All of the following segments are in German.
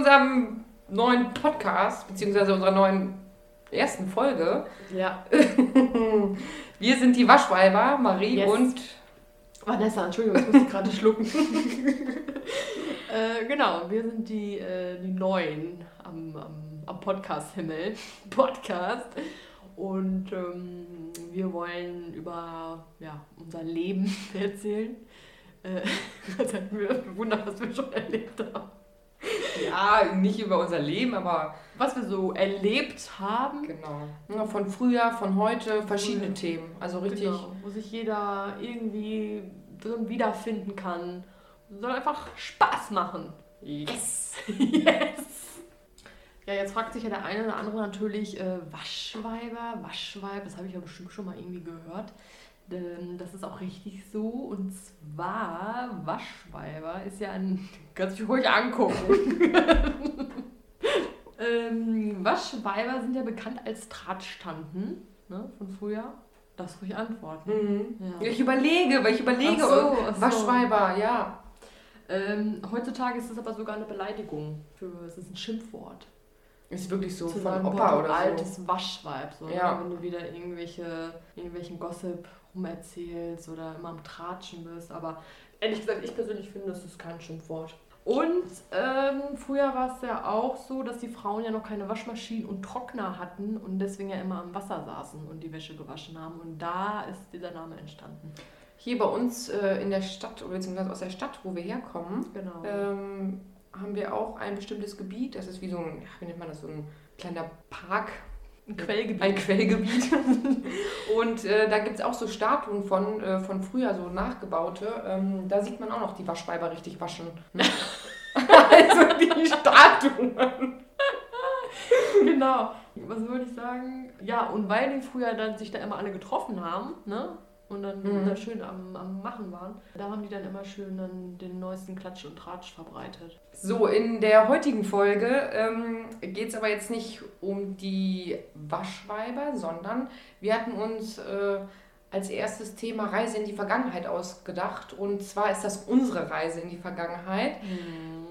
Unserem neuen Podcast, beziehungsweise unserer neuen ersten Folge. Ja. Wir sind die Waschweiber, Marie Yes. und Vanessa, Entschuldigung, ich muss gerade schlucken. äh, genau, wir sind die, äh, die Neuen am, am, am Podcast-Himmel. Podcast. Und ähm, wir wollen über ja, unser Leben erzählen. Äh, das hat mir bewundert, was wir schon erlebt haben. ja, nicht über unser Leben, aber Was wir so erlebt haben. genau. Ja, Von früher, von heute, verschiedene Mhm. Themen. Also richtig. Genau, wo sich jeder irgendwie drin wiederfinden kann. Soll einfach Spaß machen. Yes! Yes! Ja, jetzt fragt sich ja der eine oder andere natürlich, äh, Waschweiber, Waschweib, das habe ich ja bestimmt schon mal irgendwie gehört. Ähm, das ist auch richtig so. Und zwar, Waschweiber ist ja ein. Kannst du mich ruhig angucken. ähm, Waschweiber sind ja bekannt als Tratschtanten ne, von früher. Das ruhig antworten. Mhm. Ja. Ich überlege, weil ich überlege. Ach so, ach so. Waschweiber, ja. Ähm, heutzutage ist es aber sogar eine Beleidigung. Für, es ist ein Schimpfwort. Ist wirklich so zu von Opa oder so. altes Waschweib. So, Ja. Wenn du wieder irgendwelche, irgendwelchen Gossip rumerzählst oder immer am Tratschen bist. Aber ehrlich gesagt, ich persönlich finde, das ist kein Schimpfwort. Und ähm, früher war es ja auch so, dass die Frauen ja noch keine Waschmaschinen und Trockner hatten und deswegen ja immer am Wasser saßen und die Wäsche gewaschen haben. Und da ist dieser Name entstanden. Hier bei uns äh, in der Stadt, oder beziehungsweise aus der Stadt, wo wir herkommen, Genau. ähm, haben wir auch ein bestimmtes Gebiet. Das ist wie so ein, ja, wie nennt man das, so ein kleiner Park, ein Quellgebiet. ein Quellgebiet. Und äh, da gibt es auch so Statuen von, äh, von früher, so nachgebaute. Ähm, da sieht man auch noch die Waschweiber richtig waschen. Ne? also die Statuen. genau. Was wollte ich sagen? Ja, und weil die früher dann sich da immer alle getroffen haben, ne? Und dann Mhm. da schön am, am Machen waren, da haben die dann immer schön dann den neuesten Klatsch und Tratsch verbreitet. So, in der heutigen Folge ähm, geht es aber jetzt nicht um die Waschweiber, sondern wir hatten uns äh, als erstes Thema Reise in die Vergangenheit ausgedacht. Und zwar ist das unsere Reise in die Vergangenheit.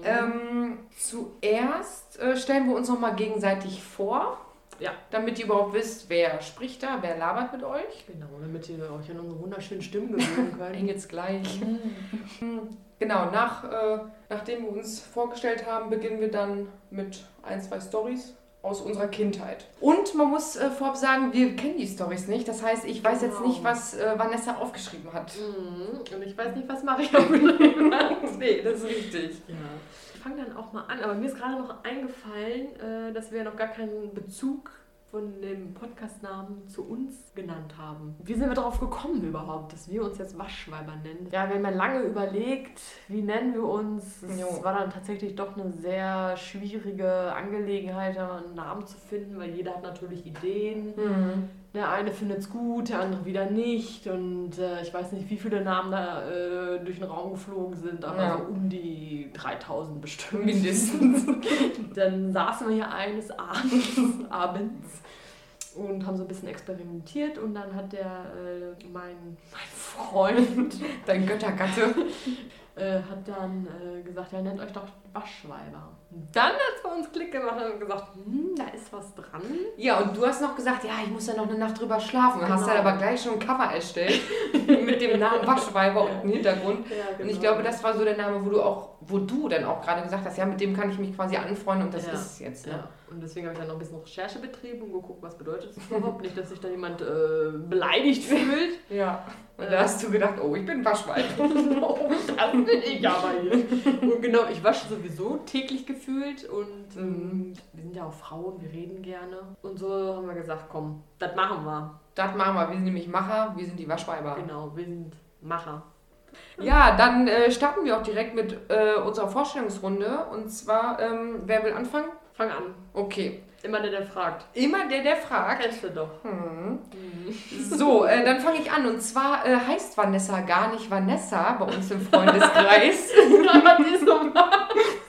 Ähm, zuerst äh, stellen wir uns nochmal gegenseitig vor, Ja. damit ihr überhaupt wisst, wer spricht da, wer labert mit euch. Genau, damit ihr euch an unsere wunderschönen Stimmen gewöhnen könnt. Jetzt gleich. Genau, nach, äh, nachdem wir uns vorgestellt haben, beginnen wir dann mit ein, zwei Stories aus unserer Kindheit. Und man muss äh, vorab sagen, wir kennen die Stories nicht. Das heißt, ich weiß jetzt Genau. nicht, was äh, Vanessa aufgeschrieben hat. Mhm. Und ich weiß nicht, was Maria geschrieben hat. Nee, das ist richtig. Ja. Ich fange dann auch mal an, aber mir ist gerade noch eingefallen, äh, dass wir noch gar keinen Bezug von dem Podcastnamen zu uns genannt haben. Wie sind wir darauf gekommen überhaupt, dass wir uns jetzt Waschweiber nennen? Ja, wir haben ja lange überlegt, wie nennen wir uns. Es war dann tatsächlich doch eine sehr schwierige Angelegenheit, einen Namen zu finden, weil jeder hat natürlich Ideen. Der eine findet es gut, der andere wieder nicht. Und äh, ich weiß nicht, wie viele Namen da äh, durch den Raum geflogen sind, aber Ja. so um die 3000 bestimmt. Mindestens. Dann saßen wir hier eines Abends, abends und haben so ein bisschen experimentiert. Und dann hat der, äh, mein, mein Freund, Dein Göttergatte. äh, hat dann äh, gesagt, ja, nennt euch doch Waschweiber. Und dann hat uns Klick gemacht und gesagt, hm, da ist was dran. Ja, und du hast noch gesagt, ja, ich muss ja noch eine Nacht drüber schlafen. Du hast Genau. dann aber gleich schon ein Cover erstellt mit dem Namen Waschweiber und dem Hintergrund. Ja, Und ich glaube, das war so der Name, wo du auch, wo du dann auch gerade gesagt hast, ja, mit dem kann ich mich quasi anfreunden und das Ja. ist es jetzt. Ne? Ja, und deswegen habe ich dann noch ein bisschen Recherche betrieben und geguckt, was bedeutet das überhaupt. Nicht, dass sich da jemand äh, beleidigt fühlt. Ja. Und da hast du gedacht, oh, ich bin Waschweib. oh, das bin ich aber hier. Und genau, ich wasche sowieso täglich gefühlt und ähm, wir sind ja auch Frauen, wir reden gerne. Und so haben wir gesagt, komm, das machen wir. Das machen wir. Wir sind nämlich Macher, wir sind die Waschweiber. Genau, wir sind Macher. Ja, dann äh, starten wir auch direkt mit äh, unserer Vorstellungsrunde. Und zwar, ähm, wer will anfangen? Fang an. Okay. Immer der, der fragt. Immer der, der fragt. Kennst du doch. Hm. So, äh, dann fange ich an. Und zwar äh, heißt Vanessa gar nicht Vanessa bei uns im Freundeskreis.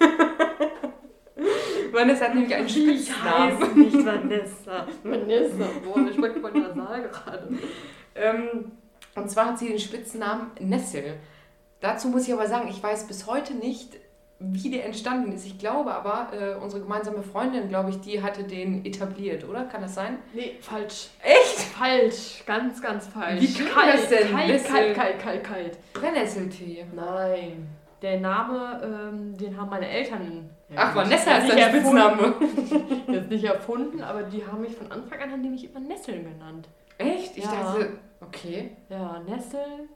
Vanessa hat nämlich einen Ich Spitznamen. heiße nicht Vanessa. Vanessa. Boah, ich spreche von Nasal gerade. Ähm, und zwar hat sie den Spitznamen Nessel. Dazu muss ich aber sagen, ich weiß bis heute nicht, wie der entstanden ist. Ich glaube aber, äh, unsere gemeinsame Freundin, glaube ich, die hatte den etabliert, oder? Kann das sein? Nee, falsch. Echt? Falsch. Ganz, ganz falsch. Wie kann kalt, das denn? Kalt, kalt, kalt, kalt, kalt. Brennnesseltee. Nein. Der Name, ähm, den haben meine Eltern. Ach, gut, Vanessa ist dein. Spitzname. Jetzt nicht erfunden, aber die haben mich von Anfang an, haben die mich immer Nesseln genannt. Echt? Ich Ja. dachte, okay. Ja, Nessel.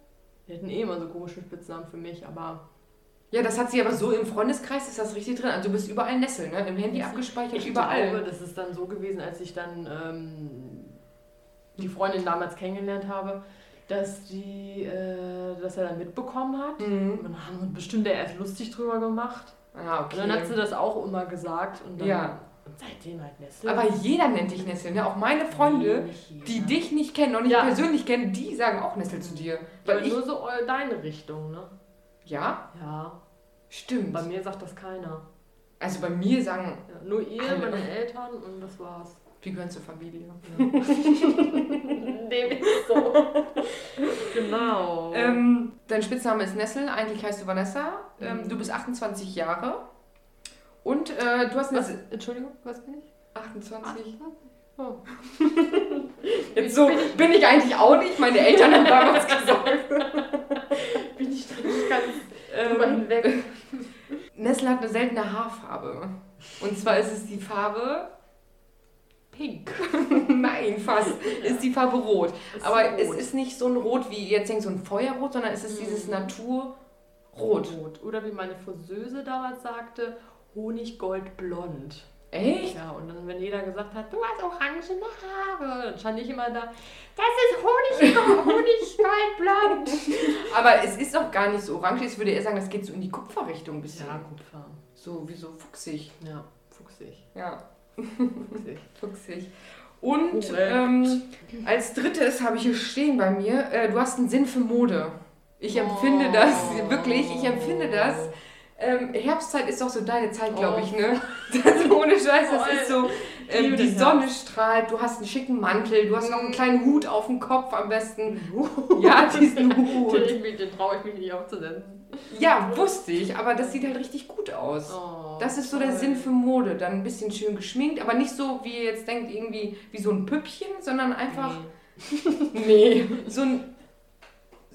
Die hatten eh immer so komische Spitznamen für mich, aber Ja, das hat sie aber so im Freundeskreis, ist das richtig drin. Also du bist überall Nessel, ne? Im Handy abgespeichert, ich überall. glaube, das ist dann so gewesen, als ich dann ähm, die Freundin damals kennengelernt habe, dass die äh, das ja dann mitbekommen hat. Mhm. Und dann haben wir bestimmt ja erst lustig drüber gemacht. Ah, okay. Und dann hat sie das auch immer gesagt und dann Ja. und seitdem halt Nessel. aber jeder nennt dich Nessel, ne? Auch meine Freunde, Nee, die dich nicht kennen und nicht Ja. persönlich kennen, die sagen auch Nessel zu dir. Aber Weil ich. nur so deine Richtung, ne? Ja, Ja. stimmt. Bei mir sagt das keiner. Also bei mir sagen, Ja, nur ihr, Alle. meine Eltern und das war's. wir gehören zur Familie. Dem ist so. genau. Ähm, dein Spitzname ist Nessel, eigentlich heißt du Vanessa. Ähm, Mhm. du bist 28 Jahre. Und äh, du hast eine. was, Entschuldigung, was bin ich? 28. Oh. Jetzt so bin ich eigentlich auch nicht. Meine Eltern haben damals gesagt. Bin ich da nicht ganz drüber Ähm, hinweg. Nessel hat eine seltene Haarfarbe. Und zwar ist es die Farbe. Pink. Nein, fast. Ist die Farbe rot. Ist Aber rot. es ist nicht so ein Rot wie jetzt denkt, so ein Feuerrot, sondern es ist Mhm. dieses Naturrot. Rot. Oder wie meine Friseuse damals sagte, Honiggoldblond. Echt? Ja, und dann, wenn jeder gesagt hat, du hast orangene Haare, dann stand ich immer da, das ist Honig, Honiggoldblond. Aber es ist auch gar nicht so orange. Ich würde eher sagen, das geht so in die Kupferrichtung ein bisschen. Ja, Kupfer. So wie so fuchsig. Ja, fuchsig. Ja, fuchsig. fuchsig. Und ähm, als drittes habe ich hier stehen bei mir, äh, du hast einen Sinn für Mode. Ich empfinde das, wirklich, ich empfinde das. Ähm, Herbstzeit ist doch so deine Zeit, glaube ich, ne? Das, ohne Scheiß, das ist so, ähm, die Sonne strahlt, du hast einen schicken Mantel, du hast noch einen kleinen Hut auf dem Kopf am besten. Oh. Ja, diesen Hut. Den, traue ich mich nicht aufzusetzen. Ja, wusste ich, aber das sieht halt richtig gut aus. Oh, Das ist so der toll. Sinn für Mode. Dann ein bisschen schön geschminkt, aber nicht so, wie ihr jetzt denkt, irgendwie wie so ein Püppchen, sondern einfach, nee, so ein,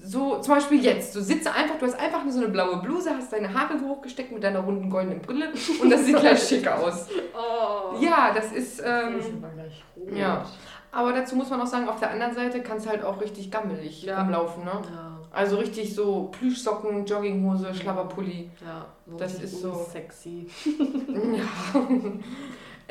so zum Beispiel jetzt, du sitzt einfach, du hast einfach nur so eine blaue Bluse, hast deine Haare so hochgesteckt mit deiner runden goldenen Brille und das sieht gleich schick aus. Oh. Ja, das ist, Das ähm, ist aber gleich rot. ja. aber dazu muss man auch sagen, auf der anderen Seite kann es halt auch richtig gammelig Ja. rumlaufen, ne? Ja, Also richtig so Plüschsocken, Jogginghose, Schlabberpulli. ja. So Das ist so- Sexy. Ja.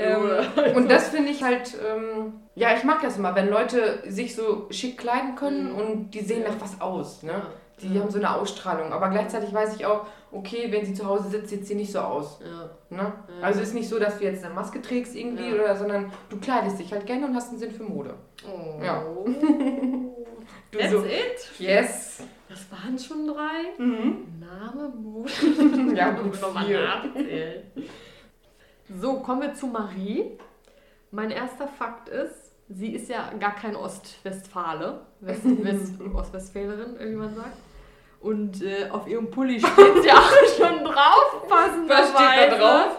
Ähm, und das finde ich halt, ähm, ja, ich mag das immer, wenn Leute sich so schick kleiden können Mhm. und die sehen Ja. nach was aus. Ne? Die ja. haben so eine Ausstrahlung. Aber gleichzeitig weiß ich auch, okay, wenn sie zu Hause sitzt, sieht sie nicht so aus. Ja. Ne? Ja. Also ist nicht so, dass du jetzt eine Maske trägst irgendwie, oder, sondern du kleidest dich halt gerne und hast einen Sinn für Mode. Oh. Ja. Du That's so, it? yes. Das waren schon drei. Mhm. Name, Mut. Ja, gut, nochmal nachzählen. So, kommen wir zu Marie. Mein erster Fakt ist, sie ist ja gar kein Ostwestfale, West, West, Ostwestfälerin, wie man sagt. Und äh, auf ihrem Pulli steht ja auch schon drauf, passenderweise. Was steht da drauf?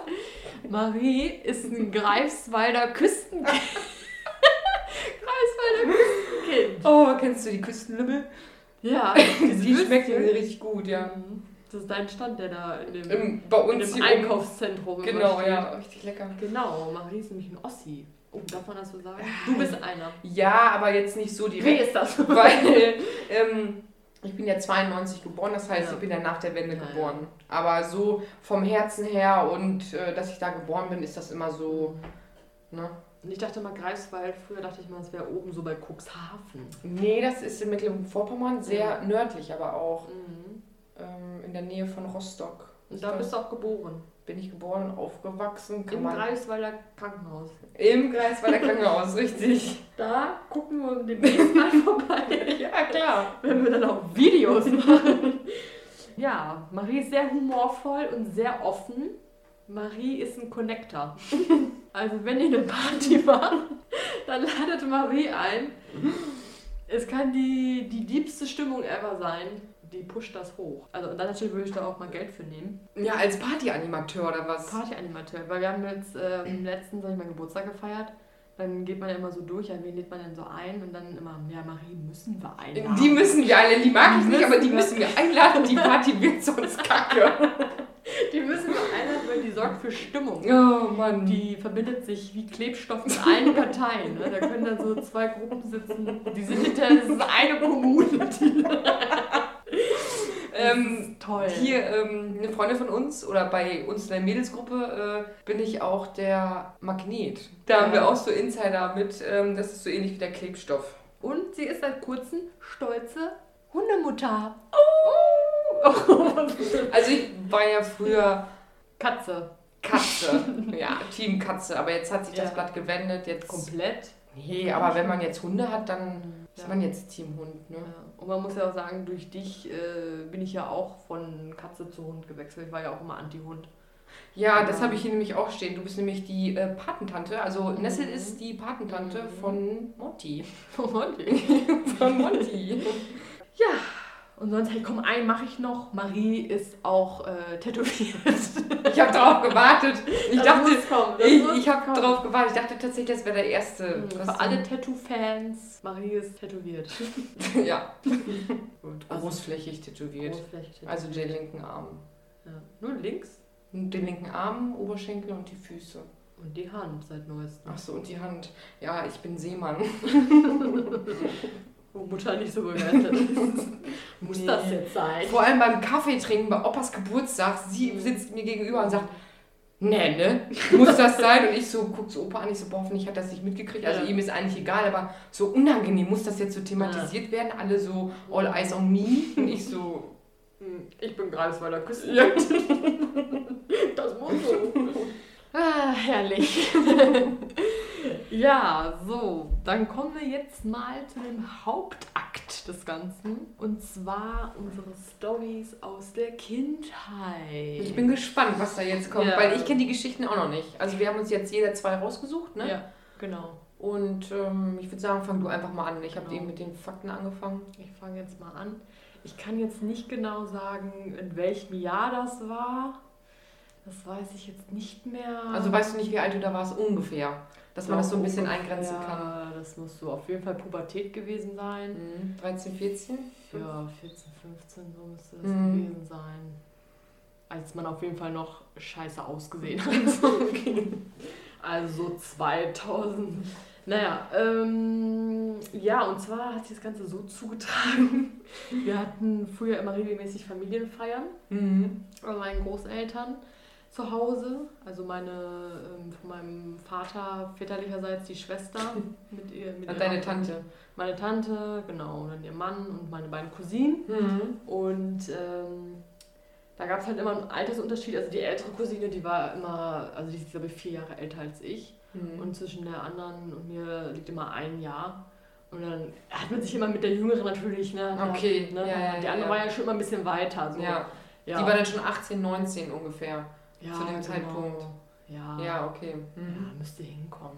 Marie ist ein Greifswalder Küstenkind. Greifswalder Küstenkind. Oh, kennst du die Küstenlümmel? Ja, Die schmeckt mir richtig gut, ja. Mhm. Das ist dein Stand, der da in dem, Im, bei in uns dem hier oben. Einkaufszentrum Genau, steht. ja, richtig lecker. Genau, Marie ist nämlich ein Ossi. Oh, darf man das so sagen? Du bist einer. Ja, aber jetzt nicht so Wie direkt, ist das? weil ähm, ich bin ja 92 geboren, das heißt, Ja. ich bin ja nach der Wende Ja, ja. geboren. Aber so vom Herzen her und äh, dass ich da geboren bin, ist das immer so, ne? Und ich dachte mal Greifswald, früher dachte ich mal, es wäre oben so bei Cuxhaven. Nee, das ist in Mecklenburg-Vorpommern, sehr Ja. nördlich aber auch, Mhm. Der Nähe von Rostock. Und da bist du auch geboren. bin ich geboren und aufgewachsen. Kann Im man Greifswalder Krankenhaus. Im Greifswalder Krankenhaus, richtig. Da gucken wir demnächst mal vorbei. Ja, klar. wenn wir dann auch Videos machen. Ja, Marie ist sehr humorvoll und sehr offen. Marie ist ein Connector. Also wenn ihr eine Party macht, dann ladet Marie ein. Es kann die, die liebste Stimmung ever sein. Die pusht das hoch. Also und dann natürlich würde ich da auch mal Geld für nehmen. Ja, als Partyanimateur oder was? Partyanimateur, weil wir haben jetzt ähm, letztens hab ich meinen Geburtstag gefeiert. Dann geht man ja immer so durch, ja, wen lädt man denn so ein? Und dann immer, ja, Marie müssen wir einladen. Die müssen wir einladen, die mag ich nicht, aber die müssen müssen wir einladen, die Party wird sonst kacke. Die müssen wir einladen, weil die sorgt für Stimmung. Oh Mann. Die verbindet sich wie Klebstoff mit allen Parteien. Ne? Da können dann so zwei Gruppen sitzen. Die sind hinterher, das ist eine Kommune. Die ähm, toll. Hier, ähm, eine Freundin von uns oder bei uns in der Mädelsgruppe äh, bin ich auch der Magnet. Da Ja. haben wir auch so Insider mit, ähm, das ist so ähnlich wie der Klebstoff. Und sie ist seit kurzem stolze Hundemutter. Also ich war ja früher Katze. Katze, ja, Team Katze, aber jetzt hat sich das Ja. Blatt gewendet. Jetzt Komplett. Nee, aber wenn man jetzt Hunde hat, dann ist Ja. man jetzt Team Hund, ne? Ja. Und man muss ja auch sagen, durch dich äh, bin ich ja auch von Katze zu Hund gewechselt. Ich war ja auch immer Anti-Hund. Ja, das habe ich hier nämlich auch stehen. Du bist nämlich die äh, Patentante. Also Mhm. Nessel ist die Patentante Mhm. von Monty. Von Hund. Von Monty. Ja. Und sonst, hey, komm, einen mache ich noch. Marie ist auch äh, tätowiert. Ich habe drauf gewartet. Ich Das dachte, kommen, das ich, ich habe drauf gewartet. Ich dachte tatsächlich, das wäre der erste. Mhm, Für alle Tattoo-Fans, Marie ist tätowiert. ja. Und großflächig tätowiert. Großflächig Also den linken Arm. Ja. Nur links Den linken Arm, Oberschenkel und die Füße. und die Hand seit neuestem. Ach so, und die Hand. Ja, ich bin Seemann. Wo Mutter nicht so begeistert ist. Muss Nee. das jetzt sein? Vor allem beim Kaffee trinken bei Opas Geburtstag. Sie sitzt mir gegenüber und sagt, nee, ne? Muss das sein? Und ich so, guck so Opa an, ich so, boah, hoffentlich hat das nicht mitgekriegt. Also Ja. ihm ist eigentlich egal, aber so unangenehm, muss das jetzt so thematisiert werden? Alle so, all eyes on me. Und ich so, Hm, Ich bin Greifswalder Küsten. ja. Das muss so. Ah, herrlich. ja, so, dann kommen wir jetzt mal zu dem Hauptakt des Ganzen. Und zwar unsere Stories aus der Kindheit. Ich bin gespannt, was da jetzt kommt, Ja. weil ich kenne die Geschichten auch noch nicht. Also wir haben uns jetzt jeder zwei rausgesucht, ne? Ja, genau. Und ähm, ich würde sagen, fang du einfach mal an. Ich habe Genau. eben mit den Fakten angefangen. Ich fange jetzt mal an. Ich kann jetzt nicht genau sagen, in welchem Jahr das war. Das weiß ich jetzt nicht mehr. Also weißt du nicht, wie alt du da warst? Ungefähr. Dass man das so ein bisschen eingrenzen kann. Das muss so auf jeden Fall Pubertät gewesen sein. Mhm. 13, 14? Ja, 14, 15, so müsste das Mhm. gewesen sein. Als man auf jeden Fall noch scheiße ausgesehen hat. Also so 2000. Naja, ähm, ja, und zwar hat sich das Ganze so zugetragen. Wir hatten früher immer regelmäßig Familienfeiern Mhm. bei meinen Großeltern zu Hause. Also meine, ähm, von meinem Vater väterlicherseits die Schwester mit ihr. Mit Und deine Tante. Meine Tante, genau, und dann ihr Mann und meine beiden Cousinen. Mhm. Und ähm, da gab es halt immer einen Altersunterschied. Also die ältere Cousine, die war immer, also die ist glaube ich vier Jahre älter als ich. Mhm. Und zwischen der anderen und mir liegt immer ein Jahr. Und dann hat man sich immer mit der Jüngeren natürlich, ne? Okay, Ne, ja, die andere ja. war ja schon immer ein bisschen weiter. So. ja. ja. Die war dann schon 18, 19 ungefähr. Ja, zu dem Zeitpunkt. Ja. Ja, okay. Ja, Mhm. müsste hinkommen.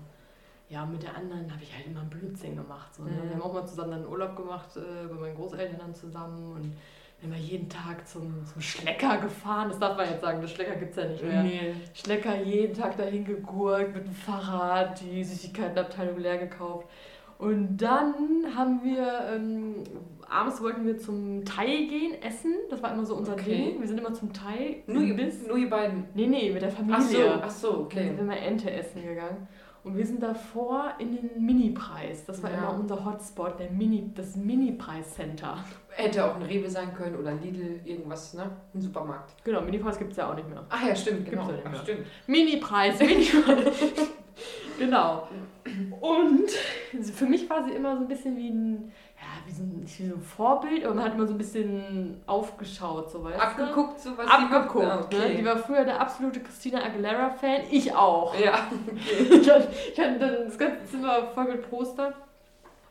Ja, mit der anderen habe ich halt immer einen Blödsinn gemacht. So, ne? Mhm. Wir haben auch mal zusammen dann Urlaub gemacht, äh, bei meinen Großeltern dann zusammen. Und wir haben jeden Tag zum, zum Schlecker gefahren. Das darf man jetzt sagen, das Schlecker gibt es ja nicht mehr. Nee. Schlecker jeden Tag dahin gegurkt mit dem Fahrrad, die Süßigkeitenabteilung leer gekauft. Und dann haben wir, ähm, abends wollten wir zum Thai gehen, essen. Das war immer so unser Okay. Ding. Wir sind immer zum Thai. Nur, ihr, nur ihr beiden. Nee, nee, mit der Familie. Ach so, ach so, Dann okay. sind wir mal Ente essen gegangen. Und wir sind davor in den Mini-Preis. Das war Ja. immer unser Hotspot, der Mini, das Mini-Preis-Center. Hätte auch ein Rewe sein können oder Lidl, irgendwas, ne? Ein Supermarkt. Genau, Mini-Preis gibt es ja auch nicht mehr. Ach ja, stimmt, Gibt's genau. ja nicht mehr. Mini-Preis, Mini-Preis. genau. Und für mich war sie immer so ein bisschen wie ein, wie so ein, wie so ein Vorbild, aber man hat immer so ein bisschen aufgeschaut, so weißt Abgeguckt, so was? Abgeguckt. die? Ah, ne? Die war früher der absolute Christina Aguilera-Fan, ich auch. Ja. ich hatte, ich hatte dann das ganze Zimmer voll mit Poster.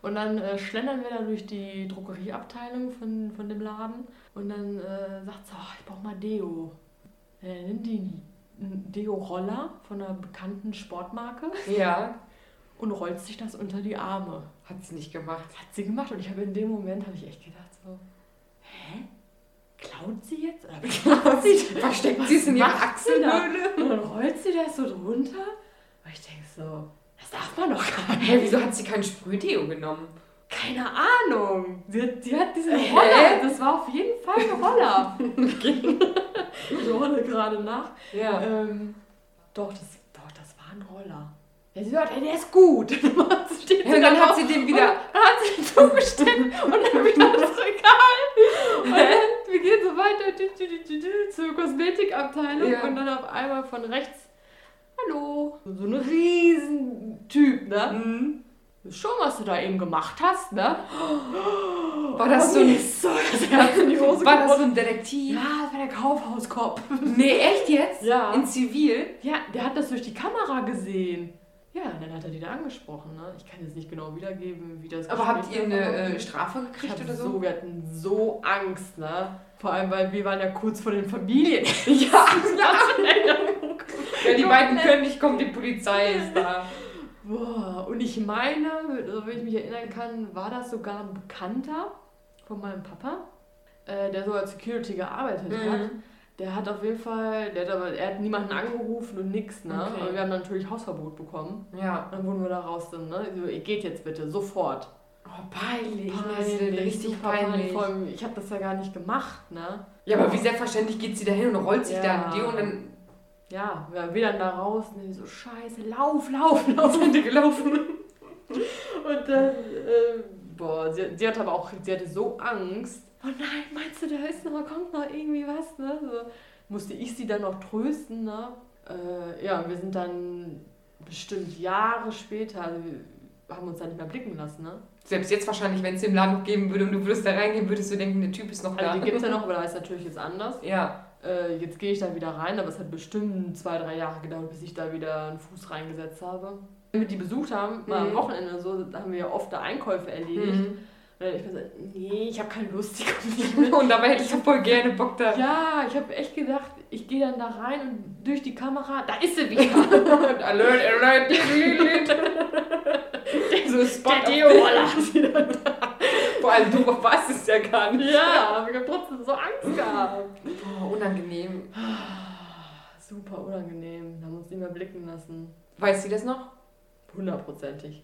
Und dann äh, schlendern wir da durch die Drogerieabteilung von, von dem Laden. Und dann äh, sagt sie, oh, ich brauche mal Deo. Äh, nimmt die Deo-Roller von einer bekannten Sportmarke Ja. und rollt sich das unter die Arme. Hat sie nicht gemacht. Hat sie gemacht und ich habe in dem Moment, habe ich echt gedacht so, hä? klaut sie jetzt? Oder klaut sie? Versteckt sie es in ihrer? Achselhöhle? Und dann rollt sie das so drunter. Und ich denke so, das darf man doch gar nicht. Hä, wieso hat sie kein Sprühdeo genommen? Keine Ahnung. Die, hat- die hat diesen Hä? Roller. Das war auf jeden Fall ein Roller. ich rolle gerade nach. Ja. Ähm, doch, das, doch, das war ein Roller. Ja, sie sagt, ey, der ist gut. Steht Ja, und dann hat sie den wieder. dann hat sie den zugestellt und dann wieder das Regal. Und dann, wir gehen so weiter zur Kosmetikabteilung Ja. und dann auf einmal von rechts, hallo. So ein riesen Typ, ne? Mhm. Schon, was du da eben gemacht hast, ne? War das Und so ein- mir ist so das Herz in die Hose War das so ein Detektiv? Ja, das war der Kaufhauskopf. Nee, echt jetzt? Ja. In Zivil? Ja, der hat das durch die Kamera gesehen. Ja, dann hat er die da angesprochen, ne? Ich kann jetzt nicht genau wiedergeben, wie das Aber habt ihr eine äh, Strafe gekriegt oder so, so? wir hatten so Angst, ne? Vor allem, weil wir waren ja kurz vor den Familien. Ja, ja. ja, die beiden können nicht kommen, die Polizei ist da. Boah, und ich meine, so wie ich mich erinnern kann, war das sogar ein Bekannter von meinem Papa, äh, der so als Security gearbeitet hat. Der hat auf jeden Fall, der hat aber, er hat niemanden angerufen und nix, ne? Okay. Aber wir haben dann natürlich Hausverbot bekommen. Ja. Dann wurden wir da raus, dann, ne? So, ihr geht jetzt bitte, sofort. Oh, peinlich. Das ist richtig peinlich. Allem, ich habe das ja gar nicht gemacht, ne? Ja, aber wie selbstverständlich geht sie da hin und rollt sich Ja. da mit dir und dann Ja, wir, dann da raus und die so, scheiße, lauf, lauf, lauf. sind die gelaufen. Und dann, äh, boah, sie, sie hatte aber auch, sie hatte so Angst. Oh nein, meinst du, da ist noch, kommt noch irgendwie was, ne? So, musste ich sie dann noch trösten, ne? Äh, ja, wir sind dann bestimmt Jahre später, also wir haben uns da nicht mehr blicken lassen, ne? Selbst jetzt wahrscheinlich, wenn es den Laden noch geben würde und du würdest da reingehen, würdest du denken, der Typ ist noch da. Also die gibt es ja noch, aber da ist natürlich jetzt anders. Ja. Äh, jetzt gehe ich da wieder rein, aber es hat bestimmt zwei, drei Jahre gedauert, bis ich da wieder einen Fuß reingesetzt habe. Wenn wir die besucht haben, mal am Mhm. Wochenende so, da haben wir ja oft da Einkäufe erledigt. Mhm. Hab ich mir gesagt, nee, ich habe keine Lust, ich komme nicht. Und dabei hätte ich so voll gerne Bock da. Ja, ich habe echt gedacht, ich gehe dann da rein und durch die Kamera, da ist sie wieder. alert, alert. so Spot Der da. Vor allem du weißt es ja gar nicht. Ja, ich habe trotzdem so Angst gehabt. Boah, unangenehm. Super unangenehm, da haben wir uns nicht mehr blicken lassen. Weiß sie das noch? Hundertprozentig.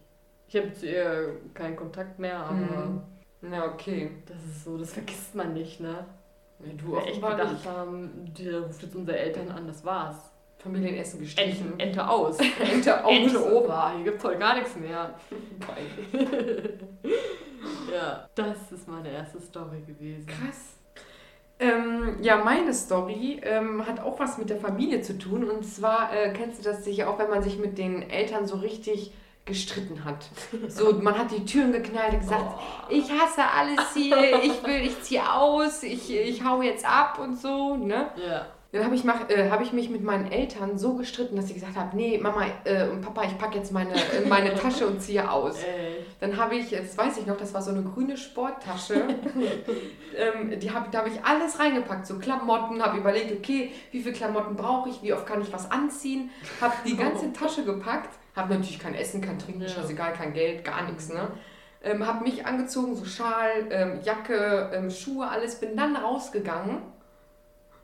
Ich habe zu ihr keinen Kontakt mehr, aber Mhm. Na, okay. das ist so, das vergisst man nicht, ne? Ja, du Wir echt gedacht nicht. haben, die ruft jetzt unsere Eltern an, das war's. Familienessen gestrichen. Ente, Ente aus. Ente aus. Ente over, hier gibt's heute gar nichts mehr. Ja, das ist meine erste Story gewesen. Krass. Ähm, ja, meine Story ähm, hat auch was mit der Familie zu tun. Und zwar äh, kennst du das sicher auch, wenn man sich mit den Eltern so richtig gestritten hat. So, man hat die Türen geknallt und gesagt, Oh. ich hasse alles hier, ich will, ich ziehe aus, ich, ich hau jetzt ab und so, ne? Ja. Dann habe ich, mach- äh, hab ich mich mit meinen Eltern so gestritten, dass sie gesagt haben, nee, Mama äh, und Papa, ich packe jetzt meine, in meine Tasche und ziehe aus. Ey. Dann habe ich, das weiß ich noch, das war so eine grüne Sporttasche. ähm, die hab, da habe ich alles reingepackt, so Klamotten, habe überlegt, okay, wie viele Klamotten brauche ich, wie oft kann ich was anziehen. Habe die ganze Tasche gepackt, habe natürlich kein Essen, kein Trinken, Ja. scheißegal, kein Geld, gar nichts. Ne? Ähm, habe mich angezogen, so Schal, ähm, Jacke, ähm, Schuhe, alles, bin dann rausgegangen.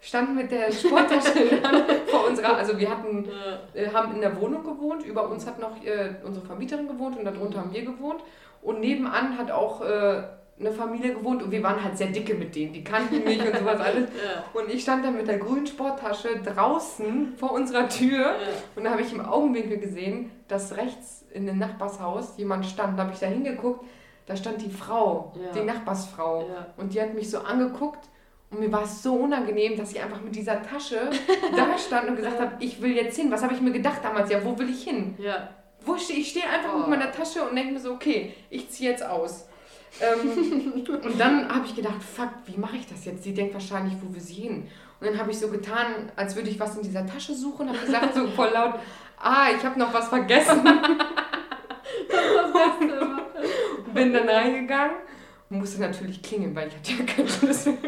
Stand mit der Sporttasche vor unserer, also wir hatten äh, haben in der Wohnung gewohnt. Über uns hat noch äh, unsere Vermieterin gewohnt und darunter haben wir gewohnt. Und nebenan hat auch äh, eine Familie gewohnt und wir waren halt sehr dicke mit denen. Die kannten mich und sowas alles. Ja. Und ich stand dann mit der grünen Sporttasche draußen vor unserer Tür Ja. und da habe ich im Augenwinkel gesehen, dass rechts in dem Nachbarshaus jemand stand. Da habe ich da hingeguckt, da stand die Frau, Ja. die Nachbarsfrau. Und die hat mich so angeguckt und mir war es so unangenehm, dass ich einfach mit dieser Tasche da stand und gesagt habe, ich will jetzt hin. Was habe ich mir gedacht damals? Ja, wo will ich hin? Ja. Wo stehe ich? stehe einfach Oh. mit meiner Tasche und denke mir so, okay, ich ziehe jetzt aus. Ähm, und dann habe ich gedacht, fuck, wie mache ich das jetzt? Sie denkt wahrscheinlich, wo will sie hin? Und dann habe ich so getan, als würde ich was in dieser Tasche suchen, habe gesagt so voll laut, ah, ich habe noch was vergessen. Das Beste immer. Bin dann reingegangen und musste natürlich klingeln, weil ich hatte ja keinen Schlüssel.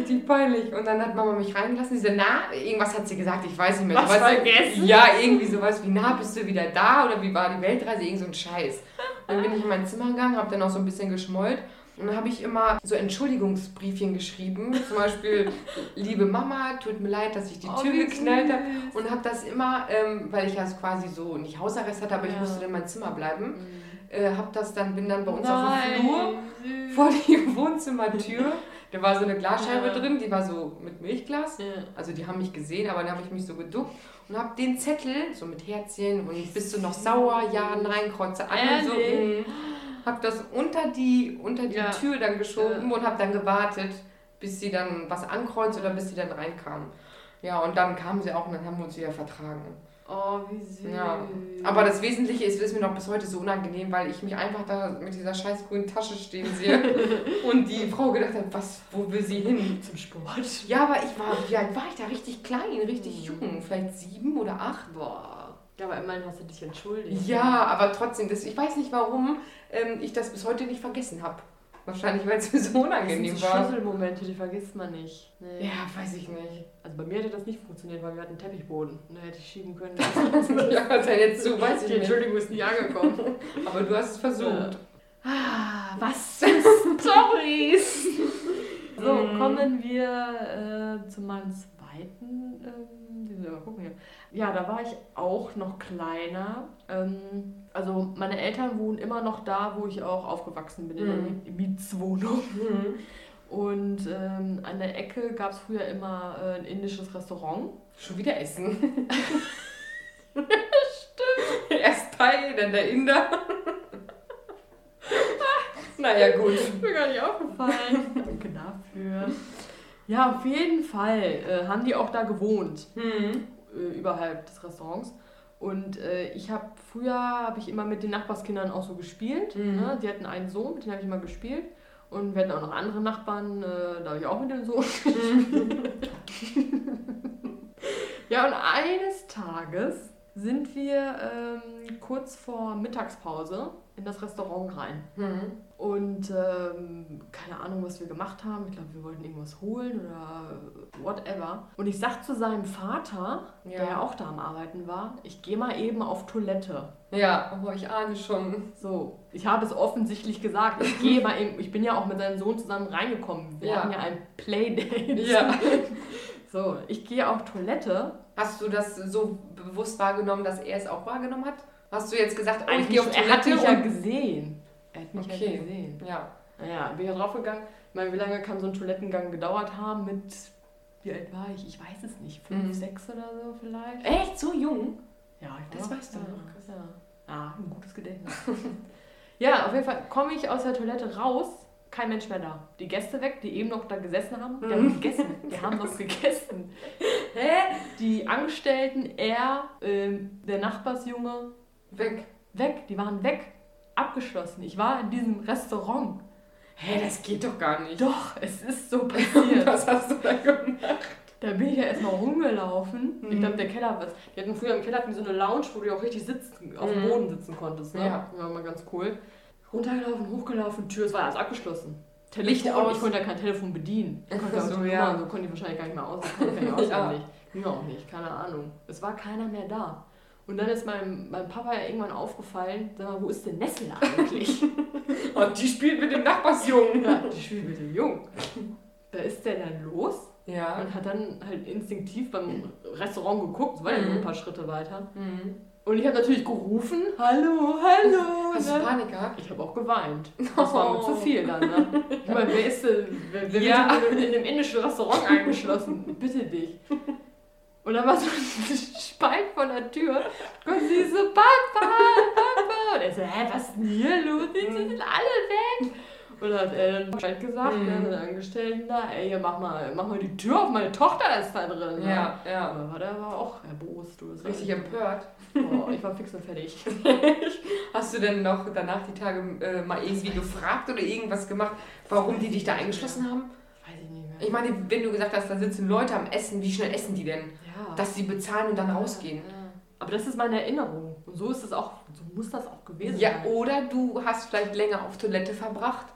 Richtig peinlich. Und dann hat Mama mich reingelassen. Sie so, na, irgendwas hat sie gesagt, ich weiß nicht mehr. Was vergessen? Ja, irgendwie sowas wie, na, bist du wieder da? Oder wie war die Weltreise? Irgend so ein Scheiß. Und dann bin ich in mein Zimmer gegangen, habe dann auch so ein bisschen geschmollt Und dann habe ich immer so Entschuldigungsbriefchen geschrieben. Zum Beispiel, liebe Mama, tut mir leid, dass ich die Oh, Tür wie geknallt habe. Und habe das immer, ähm, weil ich ja quasi so nicht Hausarrest hatte, aber ich Ja. musste in mein Zimmer bleiben, Mhm. äh, hab das dann, bin dann bei uns auf Nein, dem Flur vor die Wohnzimmertür. Da war so eine Glasscheibe Ja. drin, die war so mit Milchglas. Ja. Also die haben mich gesehen, aber dann habe ich mich so geduckt und habe den Zettel, so mit Herzchen und bist du noch sauer, ja, nein, Kreuze an und so. Mm, Hab das unter die, unter die Ja. Tür dann geschoben und habe dann gewartet, bis sie dann was ankreuzt oder bis sie dann reinkam. Ja, und dann kamen sie auch und dann haben wir uns wieder vertragen. Oh, wie süß. Ja. Aber das Wesentliche ist, ist mir noch bis heute so unangenehm, weil ich mich einfach da mit dieser scheiß grünen Tasche stehen sehe und die Frau gedacht hat, was, wo will sie hin? zum Sport. Ja, aber ich war, wie alt war ich da? Richtig klein, richtig Mhm. jung, vielleicht sieben oder acht. Boah. Ja, aber immerhin hast du dich entschuldigt. Ja, aber trotzdem, das, ich weiß nicht, warum ähm, ich das bis heute nicht vergessen habe. Wahrscheinlich, weil es mir so Das sind unangenehm so war. Schlüsselmomente, die vergisst man nicht. Nee. Ja, weiß ich nicht. Also bei mir hätte das nicht funktioniert, weil wir hatten Teppichboden. Und da hätte ich schieben können. ja, was denn jetzt so, weiß ich Die nicht. Entschuldigung ist nie angekommen. Aber du hast es versucht. Ah, was für Storys! so, Mhm. kommen wir äh, zu meinem zweiten. Ähm. Ja, da war ich auch noch kleiner. Ähm, also, meine Eltern wohnen immer noch da, wo ich auch aufgewachsen bin, in der Mhm. Mi- Mietswohnung. Mhm. Und ähm, an der Ecke gab es früher immer äh, ein indisches Restaurant. Schon wieder essen. Stimmt. Erst Thai, dann der Inder. naja, gut. Ist mir gar nicht aufgefallen. Danke dafür. Ja, auf jeden Fall äh, haben die auch da gewohnt, Mhm. äh, überhalb des Restaurants. Und äh, ich habe früher habe ich immer mit den Nachbarskindern auch so gespielt. Mhm. Ne? Die hatten einen Sohn, mit dem habe ich immer gespielt. Und wir hatten auch noch andere Nachbarn, äh, da habe ich auch mit dem Sohn Ja, und eines Tages sind wir ähm, kurz vor Mittagspause in das Restaurant rein. Mhm. Und ähm, keine Ahnung, was wir gemacht haben. Ich glaube, wir wollten irgendwas holen oder whatever. Und ich sag zu seinem Vater, Ja. der ja auch da am Arbeiten war, ich gehe mal eben auf Toilette. Ja, oh, ich ahne schon. So, ich habe es offensichtlich gesagt. Ich gehe mal eben, ich bin ja auch mit seinem Sohn zusammen reingekommen. Wir Ja. hatten ja ein Playdate. Ja. So, ich gehe auf Toilette. Hast du das so bewusst wahrgenommen, dass er es auch wahrgenommen hat? Hast du jetzt gesagt, oh, ich gehe auf er hat mich ja gesehen. Er hat mich ja Okay. gesehen. Ja. Naja, bin ich ja draufgegangen. Ich meine, wie lange kann so ein Toilettengang gedauert haben mit, wie alt war ich? Ich weiß es nicht, fünf, Mhm. sechs oder so vielleicht? Echt? So jung? Ja, ich Das weißt du ja, noch. Ja. Ah, ein gutes Gedächtnis. ja, auf jeden Fall komme ich aus der Toilette raus, kein Mensch mehr da. Die Gäste weg, die eben noch da gesessen haben, die Mhm. haben gegessen. Die haben was gegessen. Hä? Die Angestellten, er, ähm, der Nachbarsjunge, Weg. weg. Die waren weg. Abgeschlossen. Ich war in diesem Restaurant. Hä, das geht doch gar nicht. Doch, es ist so passiert. Was hast du da gemacht? Da bin ich ja erstmal rumgelaufen. Ich Mhm. glaube, der Keller was. Die hatten früher im Keller hatten so eine Lounge, wo du auch richtig sitzen, auf dem Mhm. Boden sitzen konntest. Ne? Ja. War mal ganz cool. Runtergelaufen, hochgelaufen, Tür, es war alles abgeschlossen. Licht Telefon, aus. ich konnte ja kein Telefon bedienen. Ich konnte So, so, ja. ja. so konnte ich wahrscheinlich gar nicht mehr aus. Nicht Ja. auswendig. Mir auch nicht, keine Ahnung. Es war keiner mehr da. Und dann ist meinem, meinem Papa ja irgendwann aufgefallen, sag mal, wo ist denn Nessel eigentlich? Und die spielt mit dem Nachbarsjungen. ja, die spielt mit dem Jungen. Da ist der dann los Ja. und hat dann halt instinktiv beim Restaurant geguckt, war ja nur Mhm. ein paar Schritte weiter. Mhm. Und ich habe natürlich gerufen, hallo, hallo. Hast du ne? Panik gehabt? Ich habe auch geweint. Das war mir Oh. zu viel dann, ne? Ich meine, wer ist denn, wer, wer Ja. in einem indischen Restaurant eingeschlossen? Bitte dich. Und dann war so ein Spalt vor der Tür und sie so, Papa, Papa. Und er so, hä, was ist denn hier los? Die Mhm. sind alle weg. Und dann hat er dann Bescheid gesagt, Mhm. ne, den Angestellten da, ey, hier, mach mal, mach mal die Tür auf, meine Tochter ist da drin. Ne? Ja, ja. Aber war der aber auch erbost. Richtig empört. Oh, ich war fix und fertig. Hast du denn noch danach die Tage äh, mal irgendwie gefragt oder irgendwas gemacht, warum die dich da eingeschlossen haben? Weiß ich nicht mehr. Ich meine, wenn du gesagt hast, da sitzen Leute am Essen, wie schnell essen die denn? ja. Dass sie bezahlen und dann rausgehen. Ja. Aber das ist meine Erinnerung. Und so ist es auch, so muss das auch gewesen Ja, sein. oder du hast vielleicht länger auf Toilette verbracht.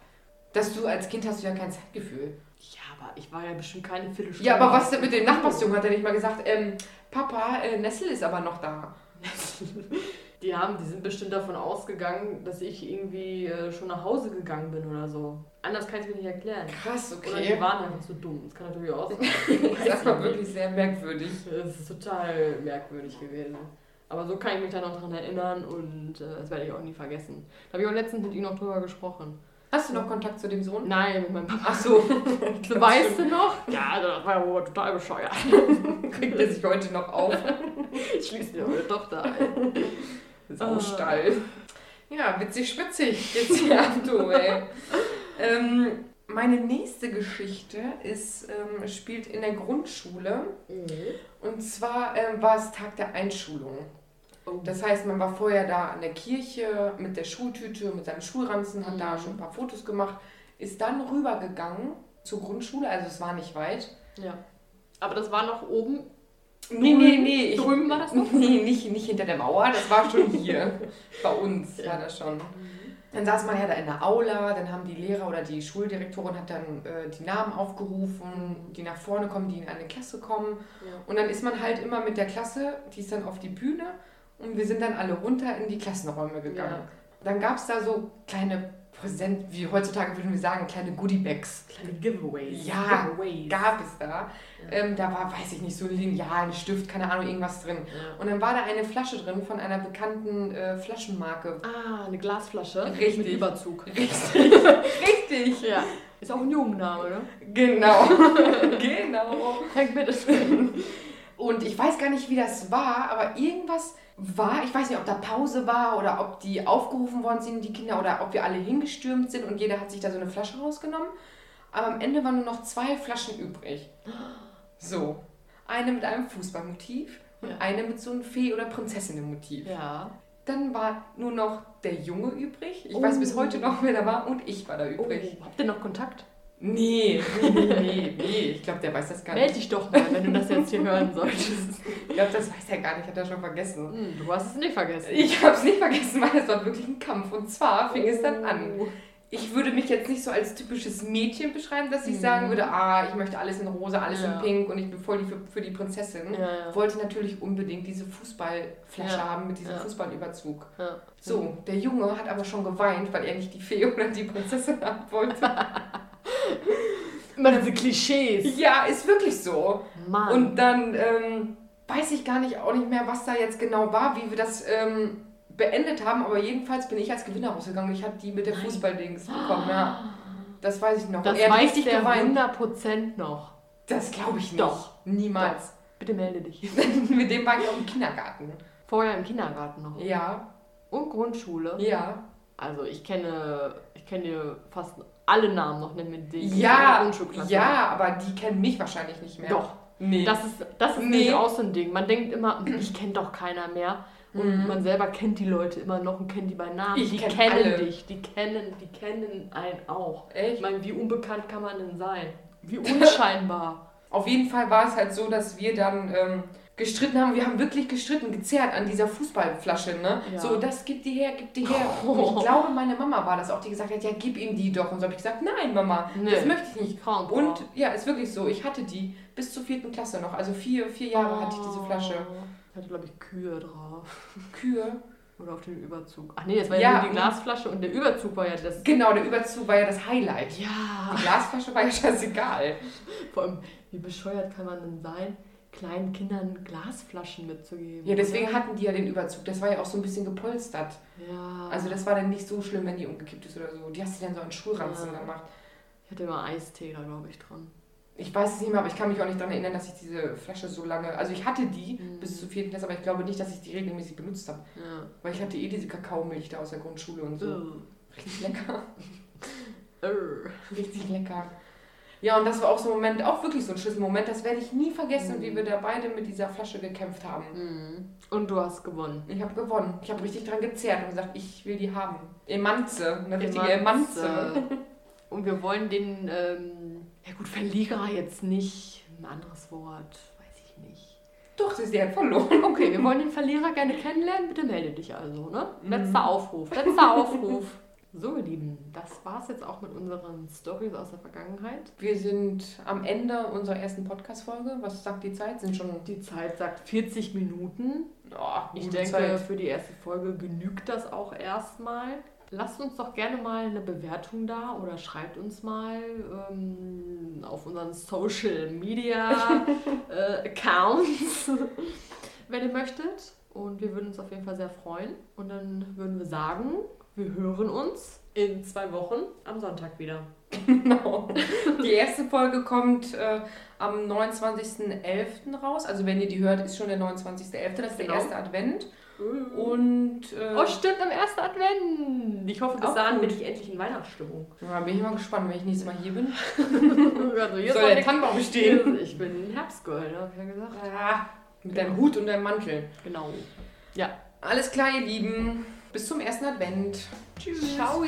Dass du als Kind hast du ja kein Zeitgefühl. Ja, aber ich war ja bestimmt keine Viertelstunde. Ja, aber was denn mit dem Nachbarsjungen? Hat er nicht mal gesagt, ähm, Papa, äh, Nessel ist aber noch da. Die haben, die sind bestimmt davon ausgegangen, dass ich irgendwie äh, schon nach Hause gegangen bin oder so. Anders kann ich es mir nicht erklären. Krass, Oder die waren einfach so dumm. Das kann natürlich auch sein. Das war wirklich sehr merkwürdig. Das ist total merkwürdig gewesen. Aber so kann ich mich da noch dran erinnern und äh, das werde ich auch nie vergessen. Da habe ich auch letztens mit ihm noch drüber gesprochen. Hast du noch Kontakt zu dem Sohn? Nein, mit meinem Papa. Ach so. Du weißt du noch? Ja, das war ja total bescheuert. Kriegt er sich heute noch auf? Ich schließe dir meine Tochter ein. Saustall. Ja, witzig spitzig. Jetzt hier ab, du, ey. ähm, meine nächste Geschichte ist, ähm, spielt in der Grundschule. Und zwar ähm, war es Tag der Einschulung. Oh. Das heißt, man war vorher da an der Kirche mit der Schultüte, mit seinem Schulranzen, hat da Mhm. schon ein paar Fotos gemacht, ist dann rübergegangen zur Grundschule, also es war nicht weit. Ja. Aber das war noch oben. Nee, nee, nee. Ich, Drüben war das noch? Nee, nicht, nicht hinter der Mauer, das war schon hier. Bei uns Ja. war das schon. Dann saß man ja da in der Aula, dann haben die Lehrer oder die Schuldirektorin hat dann äh, die Namen aufgerufen, die nach vorne kommen, die in eine Klasse kommen. Ja. Und dann ist man halt immer mit der Klasse, die ist dann auf die Bühne und wir sind dann alle runter in die Klassenräume gegangen. Ja. Dann gab es da so kleine Präsent, wie heutzutage würden wir sagen, kleine Goodiebags. Kleine Giveaways. Ja, Giveaways. Gab es da. Ähm, da war, weiß ich nicht, so ein Lineal, ein Stift, keine Ahnung, irgendwas drin. Ja. Und dann war da eine Flasche drin von einer bekannten äh, Flaschenmarke. Ah, eine Glasflasche. Richtig. Mit Überzug. Richtig, richtig. Ja. Ist auch ein Jungenname, ne? Genau, genau. Fängt mit Und ich weiß gar nicht, wie das war, aber irgendwas war, ich weiß nicht, ob da Pause war oder ob die aufgerufen worden sind, die Kinder, oder ob wir alle hingestürmt sind und jeder hat sich da so eine Flasche rausgenommen. Aber am Ende waren nur noch zwei Flaschen übrig. So. Eine mit einem Fußballmotiv und Ja. eine mit so einem Fee- oder Prinzessinnenmotiv. Ja. Dann war nur noch der Junge übrig. Ich Oh. weiß bis heute noch, wer da war und ich war da übrig. Oh, habt ihr noch Kontakt? Nee, nee, nee, nee. Ich glaube, der weiß das gar Meld nicht. dich doch mal, wenn du das jetzt hier hören solltest. Ich glaube, das weiß er gar nicht, hat er schon vergessen. Hm, du hast es nicht vergessen. Ich habe es nicht vergessen, weil es war wirklich ein Kampf. Und zwar fing es dann an. Oh. Ich würde mich jetzt nicht so als typisches Mädchen beschreiben, dass ich Mhm. sagen würde, ah, ich möchte alles in rosa, alles Ja. in pink und ich bin voll die für, für die Prinzessin. Ja, ja. Wollte natürlich unbedingt diese Fußballflasche haben mit diesem. Fußballüberzug. So, der Junge hat aber schon geweint, weil er nicht die Fee oder die Prinzessin haben wollte. Immer diese Klischees. ja, ist wirklich so. Mann. Und dann ähm, weiß ich gar nicht auch nicht mehr, was da jetzt genau war, wie wir das ähm, beendet haben, aber jedenfalls bin ich als Gewinner rausgegangen. Ich habe die mit der. Fußballdings bekommen, ja. Das weiß ich noch. das er weiß richtig der geweint. 100% noch. Das glaube ich nicht. Doch. Niemals. Bitte melde dich. mit dem war ich auch im Kindergarten. Vorher im Kindergarten noch. Ja, Und Grundschule. ja. Also ich kenne, ich kenne fast alle Namen noch, nicht mit denen ich Ja, ja, aber die kennen mich wahrscheinlich nicht mehr. Doch. Nee. Das ist, das ist Nee. nämlich auch so ein Ding. Man denkt immer, ich kenne doch keiner mehr. Und Mhm. man selber kennt die Leute immer noch und kennt die bei Namen. Ich die kenn kennen alle. dich, die kennen, die kennen einen auch. Ich Echt? meine, wie unbekannt kann man denn sein? Wie unscheinbar. Auf jeden Fall war es halt so, dass wir dann ähm, gestritten haben. Wir haben wirklich gestritten, gezerrt an dieser Fußballflasche, ne? Ja. So, das gib die her, gib die her. Und ich glaube, meine Mama war das auch, die gesagt hat, ja, gib ihm die doch. Und so habe ich gesagt, nein, Mama, Nee. das möchte ich nicht. Frauenpower. Und ja, ist wirklich so. Ich hatte die bis zur vierten Klasse noch. Also vier, vier Jahre hatte ich diese Flasche. Ich hatte, glaube ich, Kühe drauf. Kühe. Oder auf dem Überzug. Ach nee, das war ja, Ja, nur die Glasflasche und der Überzug war ja das. Genau, der Überzug war ja das Highlight. Ja. Die Glasflasche war ja scheißegal. Vor allem, wie bescheuert kann man denn sein, kleinen Kindern Glasflaschen mitzugeben? Ja, deswegen hatten die ja den Überzug. Das war ja auch so ein bisschen gepolstert. Ja. Also das war dann nicht so schlimm, wenn die umgekippt ist oder so. Die hast du dann so einen Schulranzen Ja. gemacht. Ich hatte immer Eistee da, glaube ich, dran. Ich weiß es nicht mehr, aber ich kann mich auch nicht daran erinnern, dass ich diese Flasche so lange. Also ich hatte die Mhm. bis zur vierten Klasse, aber ich glaube nicht, dass ich die regelmäßig benutzt habe. Ja. Weil ich hatte eh diese Kakaomilch da aus der Grundschule und so. Uh. Richtig lecker. Richtig lecker. Ja, und das war auch so ein Moment, auch wirklich so ein Schlüsselmoment, das werde ich nie vergessen, Mhm. wie wir da beide mit dieser Flasche gekämpft haben. Mhm. Und du hast gewonnen. Ich habe gewonnen. Ich habe richtig dran gezerrt und gesagt, ich will die haben. Emanze, eine richtige Emanze. Emanze. Und wir wollen den, ähm, ja gut, Verlierer jetzt nicht. Ein anderes Wort, weiß ich nicht. Doch, sie ist hat verloren. Okay, wir wollen den Verlierer gerne kennenlernen. Bitte melde dich also, ne? Mhm. Letzter Aufruf, letzter Aufruf. So, ihr Lieben, das war's jetzt auch mit unseren Stories aus der Vergangenheit. Wir sind am Ende unserer ersten Podcast-Folge. Was sagt die Zeit? Sind schon. Die Zeit sagt 40 Minuten. Oh, Ich denke, Zeit. für die erste Folge genügt das auch erstmal. Lasst uns doch gerne mal eine Bewertung da oder schreibt uns mal ähm, auf unseren Social Media äh, Accounts, wenn ihr möchtet. Und wir würden uns auf jeden Fall sehr freuen. Und dann würden wir sagen, wir hören uns in zwei Wochen am Sonntag wieder. Genau. Die erste Folge kommt äh, am 29.11. raus. Also wenn ihr die hört, ist schon der 29.11. Das ist Genau. der erste Advent. Und äh, Oh, stimmt, am ersten Advent. Ich hoffe, bis dahin bin ich endlich in Weihnachtsstimmung. ja, bin ich mal gespannt, wenn ich nächstes Mal hier bin. also, hier Soll der Tannenbaum stehen? Ich bin Herbstgirl, ne? hab ich ja gesagt. Ah, mit deinem Hut und deinem Mantel. Genau. Alles klar, ihr Lieben. Bis zum ersten Advent. Tschüss. Ciao.